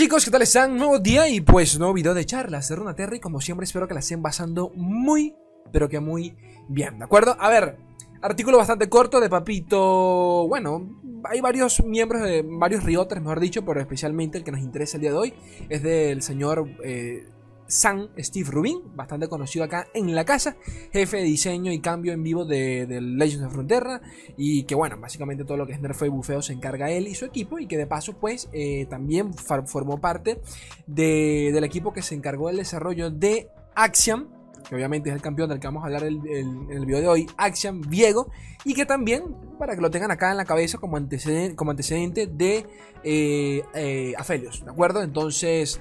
chicos, ¿qué tal están? Nuevo día y pues nuevo video de charlas de Runa Terry. Como siempre espero que la estén pasando muy, pero que muy bien, ¿de acuerdo? A ver, artículo bastante corto de Papito. Bueno, hay varios miembros de varios rioters, mejor dicho, pero especialmente el que nos interesa el día de hoy es del señor eh, San Steve Rubin, bastante conocido acá en la casa, jefe de diseño y cambio en vivo de, Legends of Frontera, y que bueno, básicamente todo lo que es nerfeo y bufeo se encarga él y su equipo, y que de paso pues eh, también formó parte del equipo que se encargó del desarrollo de Axiom, que obviamente es el campeón del que vamos a hablar en el, video de hoy, Axiom Viego, y que también, para que lo tengan acá en la cabeza como antecedente, de eh, eh, Aphelios, ¿de acuerdo? Entonces,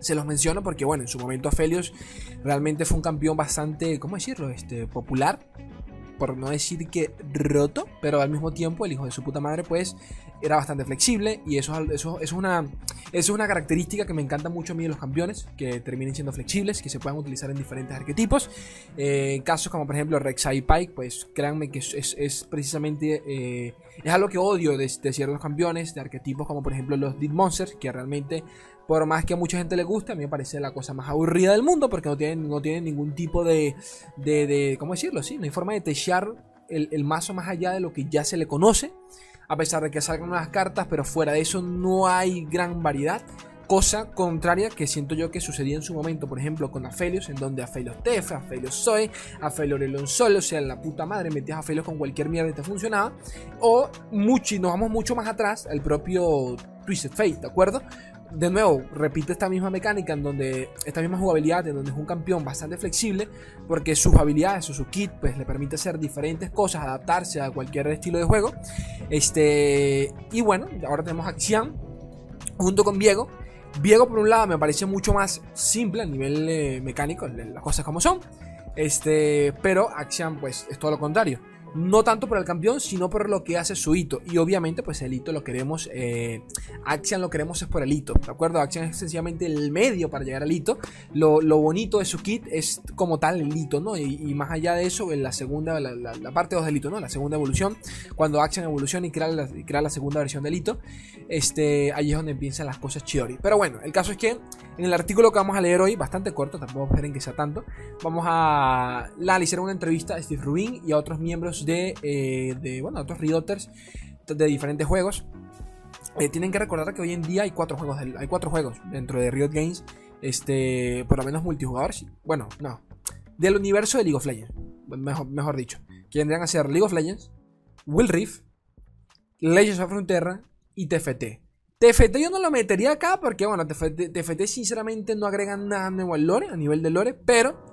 se los menciono porque, bueno, en su momento Aphelios realmente fue un campeón bastante, ¿cómo decirlo? Este, popular. Por no decir que roto, pero al mismo tiempo el hijo de su puta madre, pues, era bastante flexible. Y eso, eso, es, una, es una característica que me encanta mucho a mí de los campeones, que terminen siendo flexibles, que se puedan utilizar en diferentes arquetipos. Eh, casos como, por ejemplo, Rek'Sai Pike, pues créanme que es, precisamente. Eh, es algo que odio de, de, ciertos campeones, de arquetipos como, por ejemplo, los Dead Monsters, que realmente por más que a mucha gente le guste, a mí me parece la cosa más aburrida del mundo porque no tienen, no ningún tipo de, de, ¿Cómo decirlo? Sí, no hay forma de techar el, el, mazo más allá de lo que ya se le conoce. A pesar de que salgan unas cartas, pero fuera de eso no hay gran variedad. Cosa contraria que siento yo que sucedía en su momento, por ejemplo, con Aphelios, en donde Aphelios Tef, Aphelios Zoe, Aphelios Elon Solo, o sea, la puta madre, metías Aphelios con cualquier mierda y te funcionaba. O mucho, y nos vamos mucho más atrás, el propio Twisted Fate, ¿de acuerdo? De nuevo, repite esta misma mecánica en donde, esta misma jugabilidad, en donde es un campeón bastante flexible, porque sus habilidades o su kit, pues le permite hacer diferentes cosas, adaptarse a cualquier estilo de juego. Este, y bueno, ahora tenemos a junto con Viego. Viego, por un lado, me parece mucho más simple a nivel eh, mecánico, las cosas como son. Este, pero Axian, pues, es todo lo contrario no tanto por el campeón, sino por lo que hace su hito. Y obviamente, pues el hito lo queremos, eh, Axian lo queremos es por el hito, ¿de acuerdo? Axian es sencillamente el medio para llegar al hito. Lo, bonito de su kit es como tal el hito, ¿no? Y, más allá de eso, en la segunda, la, parte 2 del hito, ¿no? La segunda evolución, cuando Axian evoluciona y crea la, crea la segunda versión del hito, este, ahí es donde empiezan las cosas chiori. Pero bueno, el caso es que en el artículo que vamos a leer hoy, bastante corto, tampoco esperen que sea tanto, vamos a analizar una entrevista a Steve Rubin y a otros miembros de, eh, de bueno, otros Rioters de diferentes juegos. Eh, tienen que recordar que hoy en día hay cuatro juegos, hay cuatro juegos dentro de Riot Games, este, por lo menos multijugador. Bueno, no, del universo de League of Legends, mejor, mejor dicho, que vendrían a ser League of Legends, Will Rift, Legends of Frontera y TFT. TFT yo no lo metería acá porque, bueno, TFT, sinceramente no agrega nada nuevo al lore, a nivel de lore, pero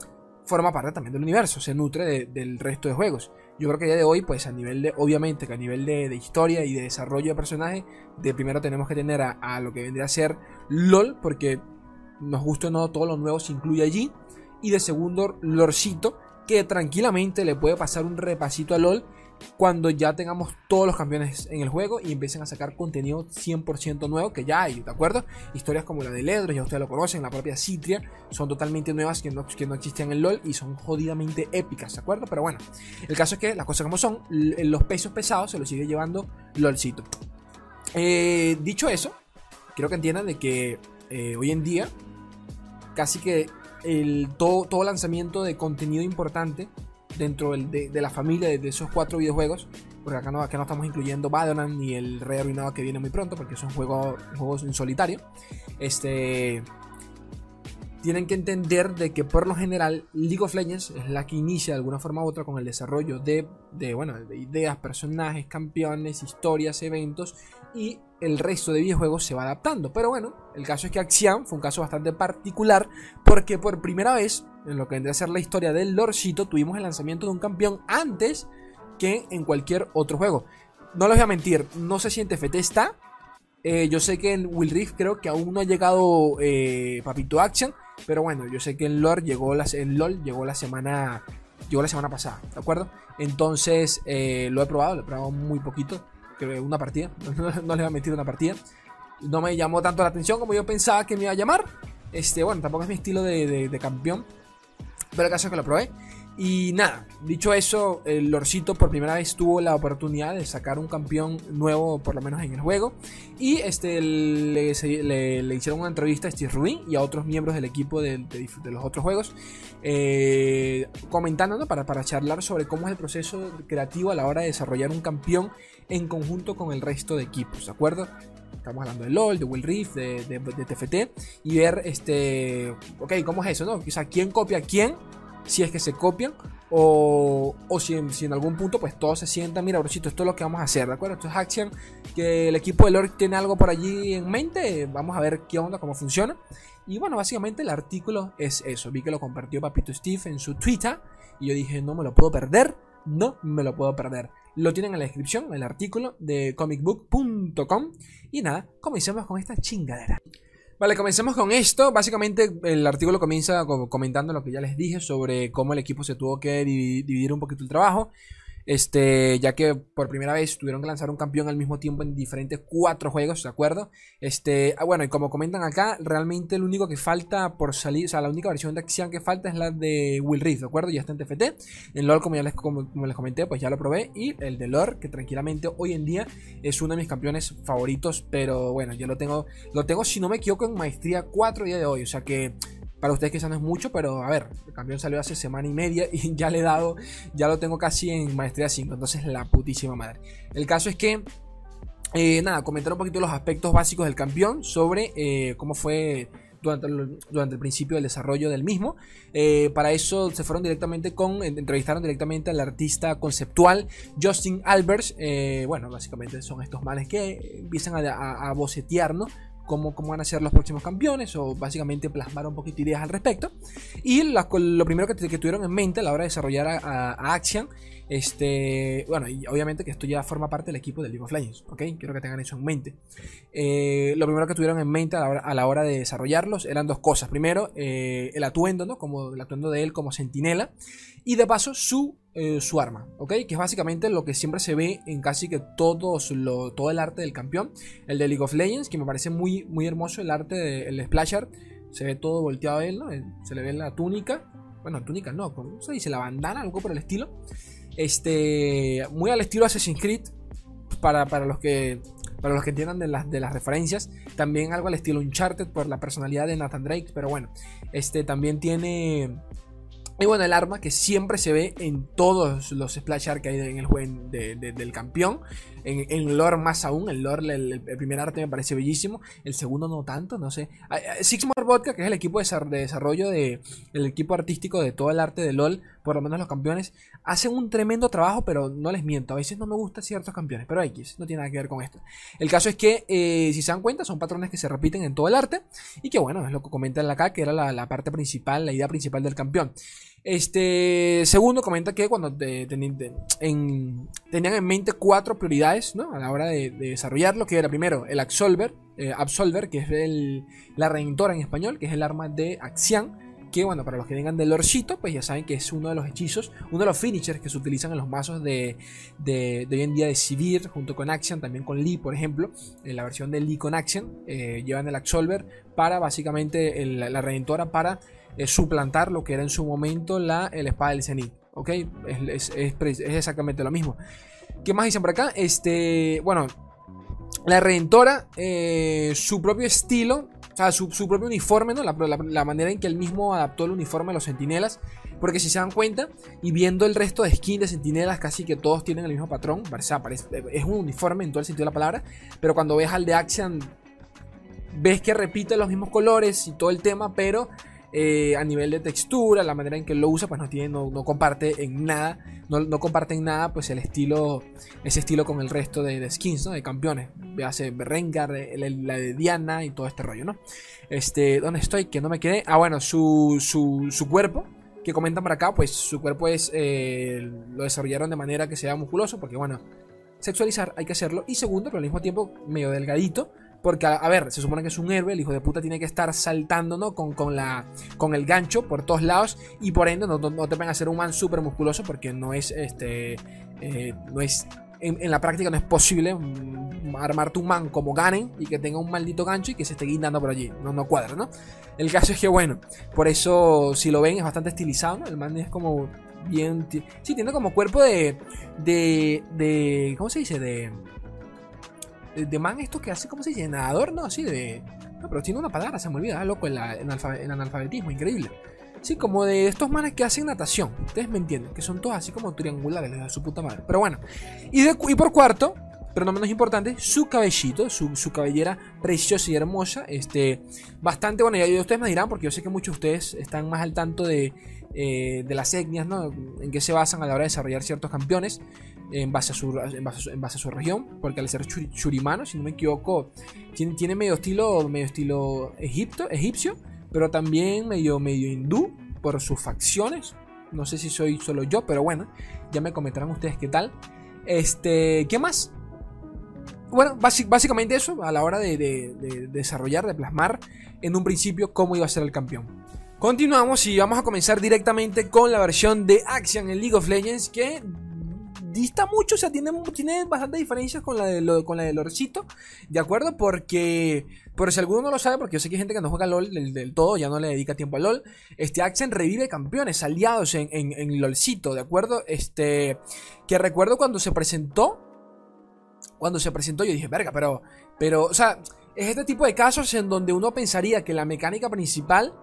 forma parte también del universo, se nutre del resto de juegos. Yo creo que ya de hoy, pues a nivel de, obviamente que a nivel de, historia y de desarrollo de personaje, de primero tenemos que tener a, lo que vendría a ser LOL, porque nos gusta o no, todo lo nuevo se incluye allí. Y de segundo, Lorcito, que tranquilamente le puede pasar un repasito a LOL cuando ya tengamos todos los campeones en el juego y empiecen a sacar contenido 100% nuevo que ya hay, ¿de acuerdo? Historias como la de Ledro, ya ustedes lo conocen, la propia Citria, son totalmente nuevas que no, que no existían en LOL y son jodidamente épicas, ¿de acuerdo? Pero bueno, el caso es que las cosas como son, los pesos pesados se los sigue llevando LOLcito. Eh, dicho eso, quiero que entiendan de que eh, hoy en día casi que el, todo, todo lanzamiento de contenido importante dentro de, la familia de, esos cuatro videojuegos. Porque acá no, acá no estamos incluyendo Badlands ni el Rey Arruinado que viene muy pronto, porque son juegos, juegos en solitario. Este. Tienen que entender de que por lo general League of Legends es la que inicia de alguna forma u otra con el desarrollo de, de, bueno, de ideas, personajes, campeones, historias, eventos y el resto de videojuegos se va adaptando. Pero bueno, el caso es que Axiom fue un caso bastante particular porque por primera vez en lo que vendría a ser la historia del Lorcito, tuvimos el lanzamiento de un campeón antes que en cualquier otro juego. No les voy a mentir, no sé si en TFT está. Eh, yo sé que en Will Rift creo que aún no ha llegado eh, Papito Action. Pero bueno, yo sé que en LOL llegó la, en LOL llegó la semana. Llegó la semana pasada, ¿de acuerdo? Entonces eh, lo he probado, lo he probado muy poquito. Creo una partida. No, les voy a mentir una partida. No me llamó tanto la atención como yo pensaba que me iba a llamar. Este, bueno, tampoco es mi estilo de campeón. Pero el caso es que lo probé. Y nada, dicho eso, el Lorcito por primera vez tuvo la oportunidad de sacar un campeón nuevo, por lo menos en el juego. Y este le, hicieron una entrevista a Steve Rubin y a otros miembros del equipo de, los otros juegos, eh, comentando para, para charlar sobre cómo es el proceso creativo a la hora de desarrollar un campeón en conjunto con el resto de equipos, ¿de acuerdo? Estamos hablando de LOL, de Will Rift, de, TFT, y ver, este, ok, ¿cómo es eso, no? ¿quién copia a quién? Si es que se copian o, o si, en, algún punto pues todos se sientan, mira, brochito, esto es lo que vamos a hacer, ¿de acuerdo? Esto es Action, que el equipo de Lord tiene algo por allí en mente, vamos a ver qué onda, cómo funciona. Y bueno, básicamente el artículo es eso, vi que lo compartió Papito Steve en su Twitter y yo dije, no me lo puedo perder, no me lo puedo perder. Lo tienen en la descripción, el artículo de comicbook.com. Y nada, comencemos con esta chingadera. Vale, comencemos con esto. Básicamente el artículo comienza comentando lo que ya les dije sobre cómo el equipo se tuvo que dividir un poquito el trabajo. Este, ya que por primera vez tuvieron que lanzar un campeón al mismo tiempo en diferentes cuatro juegos, ¿de acuerdo? Este, ah, bueno, y como comentan acá, realmente el único que falta por salir, o sea, la única versión de acción que falta es la de Will Rift, ¿de acuerdo? Ya está en TFT. En LoL, como ya les, como, les comenté, pues ya lo probé. Y el de LoL, que tranquilamente hoy en día es uno de mis campeones favoritos, pero bueno, yo lo tengo, lo tengo, si no me equivoco, en maestría 4 día de hoy, o sea que para ustedes quizás no es mucho, pero a ver, el campeón salió hace semana y media y ya le he dado, ya lo tengo casi en maestría 5, entonces la putísima madre. El caso es que, eh, nada, comentar un poquito los aspectos básicos del campeón sobre eh, cómo fue durante el, principio del desarrollo del mismo. Eh, para eso se fueron directamente con, entrevistaron directamente al artista conceptual Justin Albers. bueno, básicamente son estos males que empiezan a, a, a bocetear, ¿no? Cómo, van a ser los próximos campeones o básicamente plasmar un poquito ideas al respecto. Y lo primero que, tuvieron en mente a la hora de desarrollar a, Action, este, bueno, y obviamente que esto ya forma parte del equipo de League of Legends, ¿ok? Quiero que tengan eso en mente. Eh, lo primero que tuvieron en mente a la hora, de desarrollarlos eran dos cosas. Primero, eh, el atuendo, ¿no? Como el atuendo de él como sentinela. Y de paso, su eh, su arma, ¿ok? Que es básicamente lo que siempre se ve en casi que todos lo, todo el arte del campeón. El de League of Legends, que me parece muy, muy hermoso el arte del Splash Art. Se ve todo volteado a él. Se le ve la túnica. Bueno, túnica no, ¿cómo se dice? La bandana, algo por el estilo. Este, muy al estilo Assassin's Creed. Para, para los que para los que entiendan de las, de las referencias. También algo al estilo Uncharted por la personalidad de Nathan Drake. Pero bueno, este también tiene y bueno, el arma que siempre se ve en todos los splash art que hay en el juego del campeón. En, en, lore más aún. El lore, el, primer arte me parece bellísimo. El segundo no tanto, no sé. Sixmore Vodka, que es el equipo de desarrollo de, el equipo artístico de todo el arte de LOL, por lo menos los campeones, hacen un tremendo trabajo, pero no les miento. A veces no me gustan ciertos campeones, pero X, no tiene nada que ver con esto. El caso es que, eh, si se dan cuenta, son patrones que se repiten en todo el arte. Y que bueno, es lo que comentan acá, que era la parte principal, la idea principal del campeón. Este, segundo, comenta que cuando tenían en mente cuatro prioridades ¿no? a la hora de, desarrollarlo, que era primero el Absolver, eh, que es el, la redentora en español, que es el arma de acción, que bueno, para los que vengan del Lorcito, pues ya saben que es uno de los hechizos, uno de los finishers que se utilizan en los mazos de, de, hoy en día de Sivir, junto con Action, también con Lee, por ejemplo, en la versión de Lee con Action, eh, llevan el Absolver para básicamente la redentora para es suplantar lo que era en su momento la, el espada del Zenith. ¿Ok? Es, exactamente lo mismo. ¿Qué más dicen por acá? Este, bueno, la Redentora, eh, su propio estilo, o sea, su, propio uniforme, ¿no? La, manera en que él mismo adaptó el uniforme a los sentinelas. Porque si se dan cuenta, y viendo el resto de skins de sentinelas, casi que todos tienen el mismo patrón. es un uniforme en todo el sentido de la palabra. Pero cuando ves al de Action, ves que repite los mismos colores y todo el tema, pero eh, a nivel de textura, la manera en que lo usa, pues no tiene, no, comparte en nada, no, comparte en nada, pues el estilo, ese estilo con el resto de, skins, ¿no? De campeones. Hace Rengar, la de Diana y todo este rollo, ¿no? Este, ¿dónde estoy? Que no me quedé. Ah, bueno, su, su, cuerpo, que comentan por acá, pues su cuerpo es, eh, lo desarrollaron de manera que sea musculoso, porque bueno, sexualizar hay que hacerlo. Y segundo, pero al mismo tiempo medio delgadito porque, a, ver, se supone que es un héroe, el hijo de puta tiene que estar saltando, ¿no? Con, con, la, con el gancho por todos lados y por ende no, te van a hacer un man súper musculoso porque no es, este, eh, no es, en, la práctica no es posible armarte un man como Ganen y que tenga un maldito gancho y que se esté guindando por allí. No, no cuadra, ¿no? El caso es que, bueno, por eso si lo ven es bastante estilizado, ¿no? El man es como bien. Sí, tiene como cuerpo de. de. de ¿Cómo se dice? De. De, man, esto que hace, ¿cómo se dice? Nadador, no, sí, de. No, pero tiene una palabra, se me olvida, ah, loco, en, analfabetismo, increíble. Sí, como de estos manes que hacen natación. Ustedes me entienden, que son todos así como triangulares, de su puta madre. Pero bueno. Y, y por cuarto, pero no menos importante, su cabellito, su, su, cabellera preciosa y hermosa. Este, bastante bueno, ya ustedes me dirán, porque yo sé que muchos de ustedes están más al tanto de, eh, de las etnias, ¿no? En qué se basan a la hora de desarrollar ciertos campeones en base a su, en base a su región, porque al ser churimano, si no me equivoco, tiene, tiene medio estilo, medio estilo egipto, egipcio, pero también medio, medio hindú por sus facciones. No sé si soy solo yo, pero bueno, ya me comentarán ustedes qué tal. Este, ¿qué más? Bueno, básicamente eso, a la hora de, desarrollar, de plasmar en un principio cómo iba a ser el campeón. Continuamos y vamos a comenzar directamente con la versión de Action en League of Legends que dista mucho, o sea, tiene, tiene bastantes diferencias con la, de con la de Lorcito, ¿de acuerdo? Porque, por si alguno no lo sabe, porque yo sé que hay gente que no juega LOL del, todo, ya no le dedica tiempo a LOL, este Action revive campeones aliados en, en, en LOLcito, ¿de acuerdo? Este, que recuerdo cuando se presentó, cuando se presentó, yo dije, verga, pero, pero, o sea, es este tipo de casos en donde uno pensaría que la mecánica principal,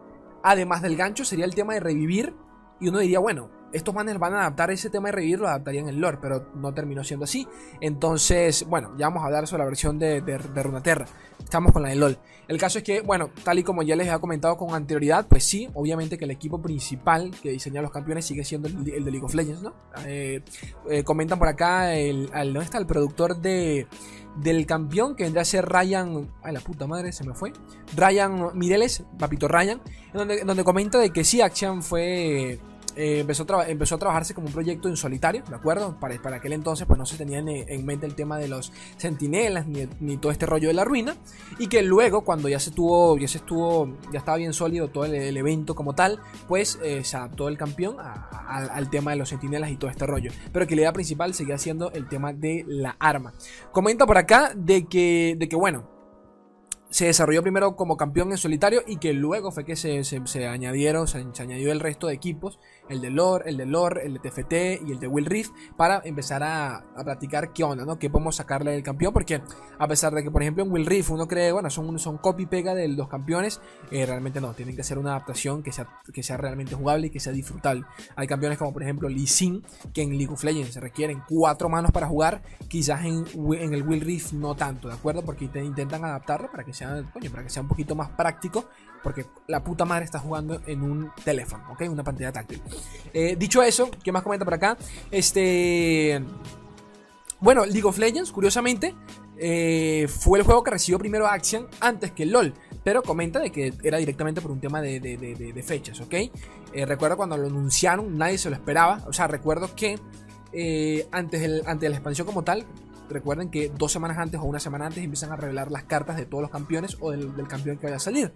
además del gancho, sería el tema de revivir. Y uno diría, bueno, estos manes van a adaptar ese tema de revivir, lo adaptarían en lore, pero no terminó siendo así. Entonces, bueno, ya vamos a hablar sobre la versión de, de, de Runaterra. Estamos con la de LOL. El caso es que, bueno, tal y como ya les he comentado con anterioridad, pues sí, obviamente que el equipo principal que diseña los campeones sigue siendo el, de League of Legends, ¿no? Eh, eh, comentan por acá, el, ¿dónde está el productor de, del campeón que vendría a ser Ryan. Ay, la puta madre, se me fue. Ryan Mireles, papito Ryan, donde, donde comenta de que sí, Action fue eh, empezó, a empezó, a trabajarse como un proyecto en solitario, ¿de acuerdo? Para, para aquel entonces pues no se tenía en, mente el tema de los sentinelas ni, todo este rollo de la ruina y que luego cuando ya se tuvo, ya se estuvo, ya estaba bien sólido todo el, evento como tal, pues eh, se adaptó el campeón al tema de los sentinelas y todo este rollo, pero que la idea principal seguía siendo el tema de la arma. Comenta por acá de que, de que bueno, se desarrolló primero como campeón en solitario y que luego fue que se, se, añadieron, se, añadió el resto de equipos, el de Lore, el de Lore, el de TFT y el de Will Reef, para empezar a, a platicar qué onda, ¿no? ¿Qué podemos sacarle del campeón? Porque a pesar de que, por ejemplo, en Will Reef uno cree, bueno, son, son copy-pega de los campeones, eh, realmente no, tienen que hacer una adaptación que sea, que sea realmente jugable y que sea disfrutable. Hay campeones como, por ejemplo, Lee Sin, que en League of Legends requieren cuatro manos para jugar, quizás en, en el Will Reef no tanto, ¿de acuerdo? Porque intentan adaptarlo para que sea, para que sea un poquito más práctico, porque la puta madre está jugando en un teléfono, ¿ok? Una pantalla táctil. Eh, dicho eso, ¿qué más comenta por acá? Este. Bueno, League of Legends, curiosamente, eh, fue el juego que recibió primero Action antes que LOL. Pero comenta de que era directamente por un tema de, fechas, ¿ok? Eh, recuerdo cuando lo anunciaron, nadie se lo esperaba. O sea, recuerdo que antes, antes de la expansión como tal, recuerden que dos semanas antes o una semana antes empiezan a revelar las cartas de todos los campeones o del, campeón que vaya a salir.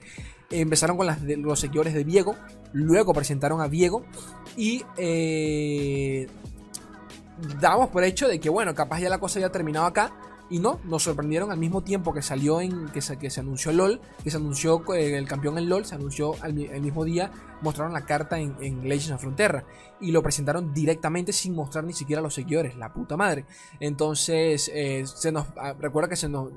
empezaron con las de los seguidores de Diego, luego presentaron a Diego y eh, damos por hecho de que, bueno, capaz ya la cosa había terminado acá. Y no, nos sorprendieron al mismo tiempo que salió en. que se, que se anunció LOL, que se anunció eh, el campeón en LOL, se anunció el mismo día, mostraron la carta en, Legends of Frontera. Y lo presentaron directamente sin mostrar ni siquiera a los seguidores, la puta madre. Entonces, eh, se nos. Ah, recuerda que se nos,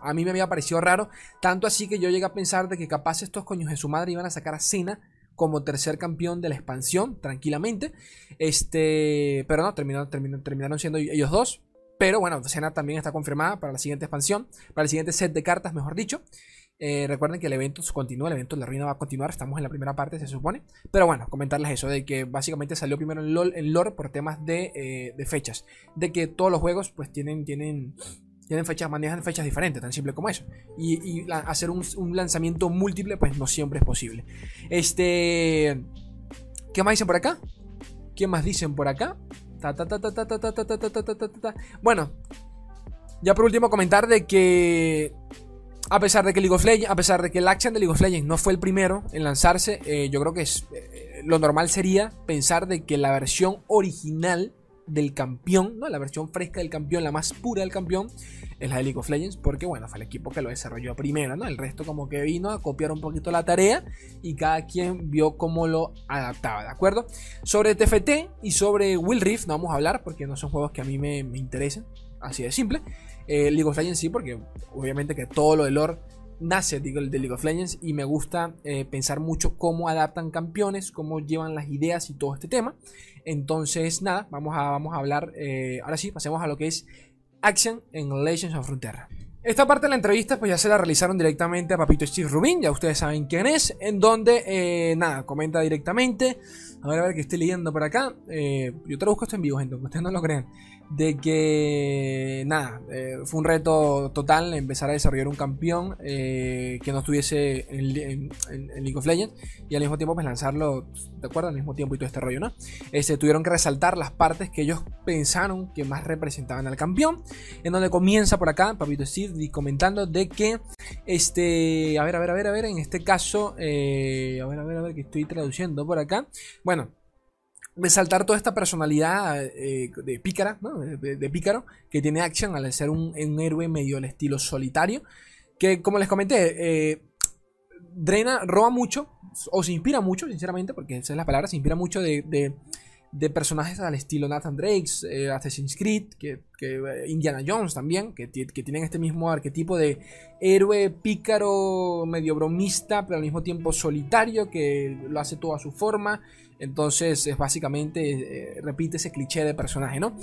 A mí me había parecido raro. Tanto así que yo llegué a pensar de que capaz estos coños de su madre iban a sacar a Cena como tercer campeón de la expansión, tranquilamente. Este. Pero no, terminaron, terminaron siendo ellos dos. Pero bueno, Cena también está confirmada para la siguiente expansión, para el siguiente set de cartas, mejor dicho. Eh, recuerden que el evento continúa, el evento de la ruina va a continuar, estamos en la primera parte, se supone. Pero bueno, comentarles eso, de que básicamente salió primero en lore por temas de, eh, fechas. De que todos los juegos pues tienen, tienen, tienen fechas, manejan fechas diferentes, tan simple como eso. Y, hacer un, un, lanzamiento múltiple pues no siempre es posible. Este... ¿Qué más dicen por acá? ¿Qué más dicen por acá? Bueno, ya por último comentar de que a pesar de que a pesar de que el Action de League of Legends no fue el primero en lanzarse, yo creo que es, lo normal sería pensar de que la versión original del campeón, ¿no? La versión fresca del campeón, la más pura del campeón, es la de League of Legends, porque bueno, fue el equipo que lo desarrolló primero, ¿no? El resto como que vino a copiar un poquito la tarea y cada quien vio cómo lo adaptaba, ¿de acuerdo? Sobre TFT y sobre Will Rift no vamos a hablar porque no son juegos que a mí me, me interesen, así de simple. Eh, League of Legends sí, porque obviamente que todo lo de lore nace digo, de League of Legends y me gusta eh, pensar mucho cómo adaptan campeones, cómo llevan las ideas y todo este tema. Entonces, nada, vamos a, vamos a hablar. Eh, ahora sí, pasemos a lo que es Action en Legends of Frontera. Esta parte de la entrevista pues ya se la realizaron directamente a Papito Steve Rubin, ya ustedes saben quién es, en donde, eh, nada, comenta directamente, a ver, a ver que estoy leyendo por acá, yo traduzco esto en vivo, gente, ustedes no lo crean, de que nada, eh, fue un reto total empezar a desarrollar un campeón eh, que no estuviese en, League of Legends y al mismo tiempo pues lanzarlo, ¿de acuerdo? Al mismo tiempo y todo este rollo, ¿no? Este, tuvieron que resaltar las partes que ellos pensaron que más representaban al campeón, en donde comienza por acá Papito Steve comentando de que, este, a ver, a ver, a ver, a ver, en este caso, eh, a ver, a ver, a ver, que estoy traduciendo por acá, bueno, resaltar toda esta personalidad eh, de pícara, de, pícaro, que tiene Action al ser un, héroe medio al estilo solitario, que como les comenté, eh, drena, roba mucho, o se inspira mucho, sinceramente, porque esa es la palabra, se inspira mucho de, personajes al estilo Nathan Drake, eh, Assassin's Creed, que, Indiana Jones también, que, que, tienen este mismo arquetipo de héroe pícaro, medio bromista, pero al mismo tiempo solitario, que lo hace todo a su forma entonces, es básicamente, eh, repite ese cliché de personaje, ¿no?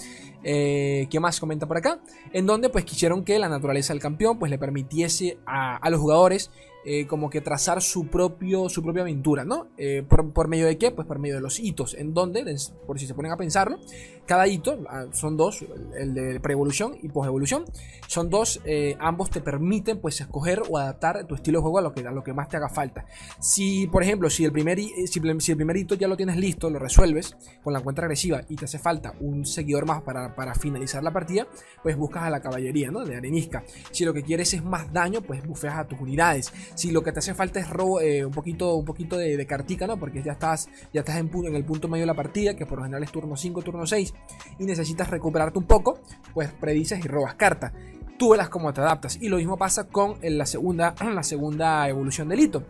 Eh, ¿Qué más comenta por acá? En donde, pues, quisieron que la naturaleza del campeón, pues, le permitiese a los jugadores eh, como que trazar su, propio, su propia aventura, ¿no? Eh, por, medio de qué? Pues por medio de los hitos, en donde, por si se ponen a pensarlo, cada hito, ah, son dos, el de preevolución y posevolución, son dos, eh, ambos te permiten pues escoger o adaptar tu estilo de juego a lo que, a lo que más te haga falta. Si, por ejemplo, si el, primer, si, primer hito ya lo tienes listo, lo resuelves con la cuenta agresiva y te hace falta un seguidor más para, para finalizar la partida, pues buscas a la caballería, ¿no? De arenisca. Si lo que quieres es más daño, pues bufeas a tus unidades. Si lo que te hace falta es robo, eh, un poquito, un poquito de, cartica, ¿no? Porque ya estás, ya estás en, en, el punto medio de la partida, que por lo general es turno 5, turno 6, y necesitas recuperarte un poco, pues predices y robas carta. Tú verás cómo te adaptas. Y lo mismo pasa con la segunda, la segunda evolución del hito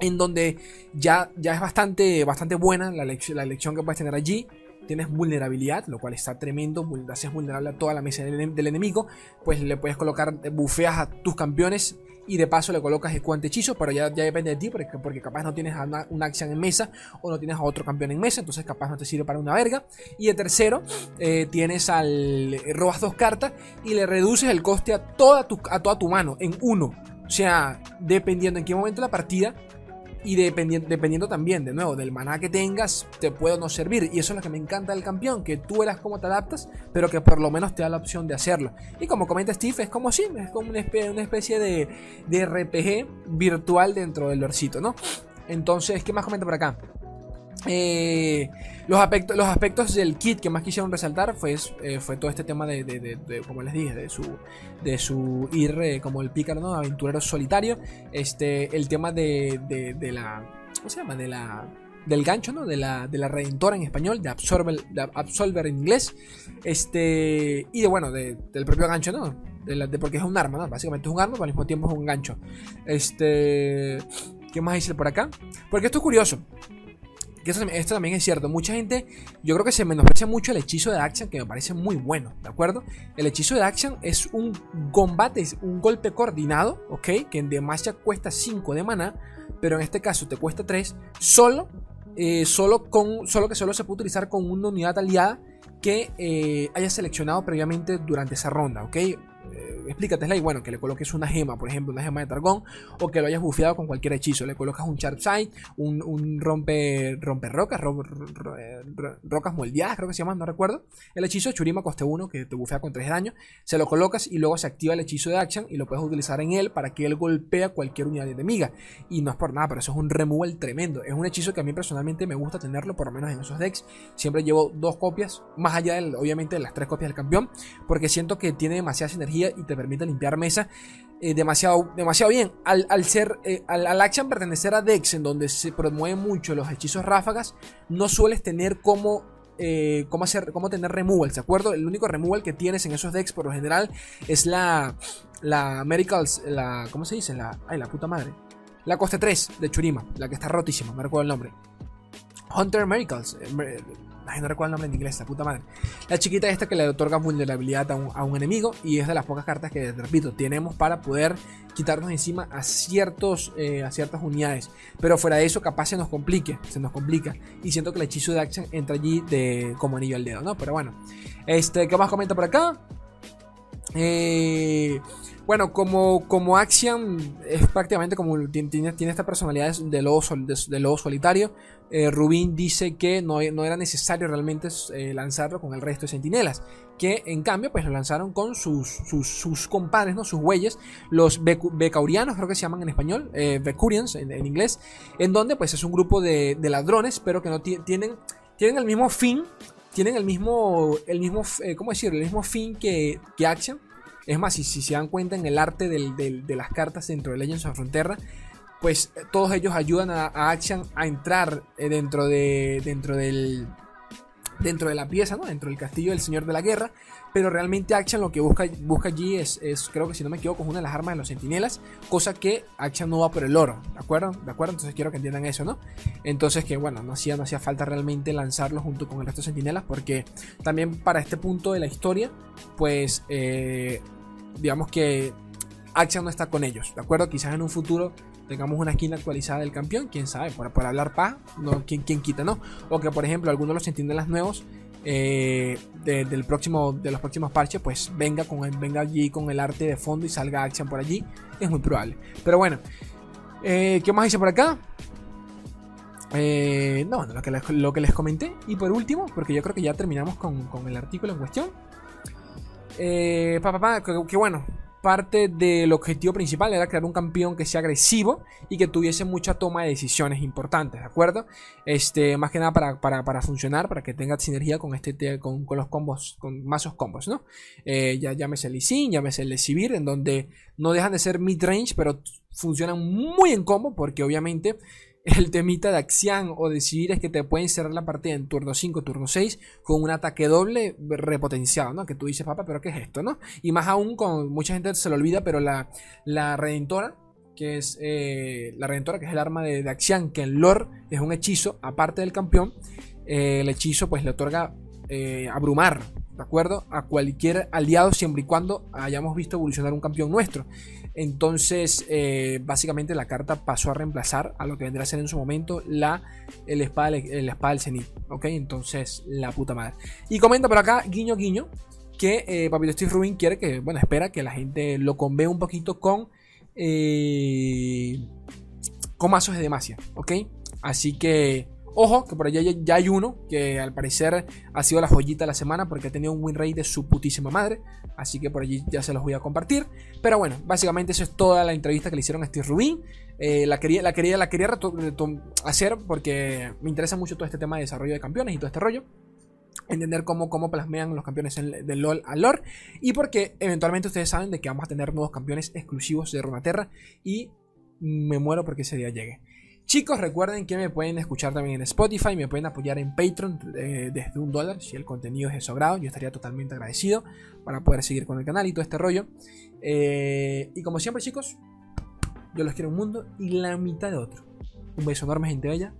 en donde ya, ya es bastante, bastante buena la, la elección que puedes tener allí tienes vulnerabilidad, lo cual está tremendo, haces vulnerable a toda la mesa del, enemigo, pues le puedes colocar bufeas a tus campeones y de paso le colocas el cuante hechizo, pero ya, ya, depende de ti, porque, porque capaz no tienes una, una, acción en mesa o no tienes a otro campeón en mesa, entonces capaz no te sirve para una verga. Y de tercero, eh, tienes al. robas dos cartas y le reduces el coste a toda tu, a toda tu mano en uno. O sea, dependiendo en qué momento de la partida y dependiendo, dependiendo también, de nuevo, del maná que tengas, te puede no servir. Y eso es lo que me encanta del campeón, que tú eras como te adaptas, pero que por lo menos te da la opción de hacerlo. Y como comenta Steve, es como si, es como una especie, una especie de, de RPG virtual dentro del lorcito, ¿no? Entonces, ¿qué más comenta por acá? Eh, los, aspectos, los aspectos del kit que más quisieron resaltar fue, eh, fue todo este tema de, como les dije, de su, de su ir eh, como el pícaro, ¿no? Aventurero solitario. Este, el tema de, la. ¿Cómo se llama? De la. Del gancho, ¿no? De la, de la redentora en español, de Absolver, de Absolver en inglés. Este. Y de bueno, del propio gancho, ¿no? De, porque es un arma, ¿no? Básicamente es un arma, pero al mismo tiempo es un gancho. Este. ¿Qué más dice por acá? Porque esto es curioso esto, también es cierto. Mucha gente, yo creo que se menosprecia mucho el hechizo de Action, que me parece muy bueno, ¿de acuerdo? El hechizo de Action es un combate, es un golpe coordinado, ¿ok? Que en Demacia cuesta 5 de mana, pero en este caso te cuesta 3, solo, eh, solo, con, solo que solo se puede utilizar con una unidad aliada que eh, haya seleccionado previamente durante esa ronda, ¿ok? Eh, explícatela y bueno, que le coloques una gema, por ejemplo, una gema de dragón, o que lo hayas bufeado con cualquier hechizo. Le colocas un Sharp Sight, un, un rompe, rompe rocas, eh, rocas moldeadas, creo que se llaman, no recuerdo. El hechizo Churima coste 1, que te bufea con 3 de daño. Se lo colocas y luego se activa el hechizo de Action y lo puedes utilizar en él para que él golpea cualquier unidad enemiga. Y no es por nada, pero eso es un removal tremendo. Es un hechizo que a mí personalmente me gusta tenerlo, por lo menos en esos decks. Siempre llevo dos copias, más allá del, obviamente de las tres copias del campeón, porque siento que tiene demasiada y te permite limpiar mesa eh, demasiado, demasiado bien. Al, ser, eh, al, al, action pertenecer a Dex, en donde se promueven mucho los hechizos ráfagas, no sueles tener como eh, cómo, hacer, cómo tener removals, ¿de acuerdo? El único removal que tienes en esos decks por lo general es la, la Miracles, la, ¿cómo se dice? La, ay, la puta madre. La coste 3 de Churima, la que está rotísima, me recuerdo el nombre. Hunter Miracles. Ay, no recuerdo el nombre en inglés, la puta madre. La chiquita esta que le otorga vulnerabilidad a un, enemigo y es de las pocas cartas que, repito, tenemos para poder quitarnos encima a, ciertos, eh, a ciertas unidades. Pero fuera de eso, capaz se nos complique, se nos complica. Y siento que el hechizo de Action entra allí de, como anillo al dedo, ¿no? Pero bueno. Este, ¿qué más comenta por acá? Eh, bueno, como, como es prácticamente como tiene, tiene esta personalidad de lobo, de, solitario, eh, Rubin dice que no, no, era necesario realmente eh, lanzarlo con el resto de sentinelas, que en cambio pues lo lanzaron con sus, sus, compadres, ¿no? sus huellas, los Becaurianos creo que se llaman en español, eh, Becurians en, inglés, en donde pues es un grupo de, ladrones, pero que no tienen, tienen el mismo fin, tienen el mismo, el mismo, ¿cómo decir? El mismo fin que, que es más, si, si se dan cuenta en el arte de las cartas dentro de Legends of Frontera, pues eh, todos ellos ayudan a, Action a entrar eh, dentro de dentro del dentro de la pieza, ¿no? Dentro del castillo del Señor de la Guerra. Pero realmente Action lo que busca, busca allí es, es, creo que si no me equivoco, es una de las armas de los sentinelas. Cosa que Action no va por el oro, ¿de acuerdo? ¿De acuerdo? Entonces quiero que entiendan eso, ¿no? Entonces que bueno, no hacía, no hacía falta realmente lanzarlo junto con el resto de sentinelas. Porque también para este punto de la historia, pues eh, digamos que Action no está con ellos, ¿de acuerdo? Quizás en un futuro tengamos una skin actualizada del campeón, quién sabe, por, hablar pa, no, ¿quién, quién quita, ¿no? O que por ejemplo alguno de los sentinelas nuevos eh, del próximo, de los próximos parches, pues venga, con venga allí con el arte de fondo y salga Action por allí, es muy probable. Pero bueno, eh, ¿qué más dice por acá? Eh, no, lo que, les, lo que les comenté. Y por último, porque yo creo que ya terminamos con, con el artículo en cuestión. Eh, que, bueno, parte del objetivo principal era crear un campeón que sea agresivo y que tuviese mucha toma de decisiones importantes, ¿de acuerdo? Este, más que nada para, funcionar, para que tenga sinergia con, este, con, los combos, con mazos combos, ¿no? Eh, ya llámese el Sin, llámese el de en donde no dejan de ser mid-range, pero funcionan muy en combo, porque obviamente el temita de Axian o decidir es que te pueden cerrar la partida en turno 5, turno 6 con un ataque doble repotenciado, ¿no? Que tú dices, papá, pero ¿qué es esto, no? Y más aún con mucha gente se lo olvida, pero la, la Redentora, que es eh, la Redentora, que es el arma de, Axian, que en lore es un hechizo, aparte del campeón, eh, el hechizo pues le otorga eh, abrumar, ¿de acuerdo? A cualquier aliado siempre y cuando hayamos visto evolucionar un campeón nuestro. Entonces, eh, básicamente la carta pasó a reemplazar a lo que vendría a ser en su momento la el espada, el espada del cenit. ¿Ok? Entonces, la puta madre. Y comenta por acá, guiño, guiño, que eh, Papito Steve Rubin quiere que, bueno, espera que la gente lo convee un poquito con. Eh, con mazos de Demacia. ¿Ok? Así que Ojo, que por allá ya, hay uno que al parecer ha sido la joyita de la semana porque ha tenido un win rate de su putísima madre. Así que por allí ya se los voy a compartir. Pero bueno, básicamente eso es toda la entrevista que le hicieron a Steve Rubin. Eh, la quería, la quería, la quería hacer porque me interesa mucho todo este tema de desarrollo de campeones y todo este rollo entender cómo, cómo plasmean los campeones del LOL al lore y porque eventualmente ustedes saben de que vamos a tener nuevos campeones exclusivos de Runaterra y me muero porque ese día llegue. Chicos, recuerden que me pueden escuchar también en Spotify, me pueden apoyar en Patreon eh, desde un dólar si el contenido es de su grado. Yo estaría totalmente agradecido para poder seguir con el canal y todo este rollo. Eh, y como siempre, chicos, yo los quiero un mundo y la mitad de otro. Un beso enorme, gente bella.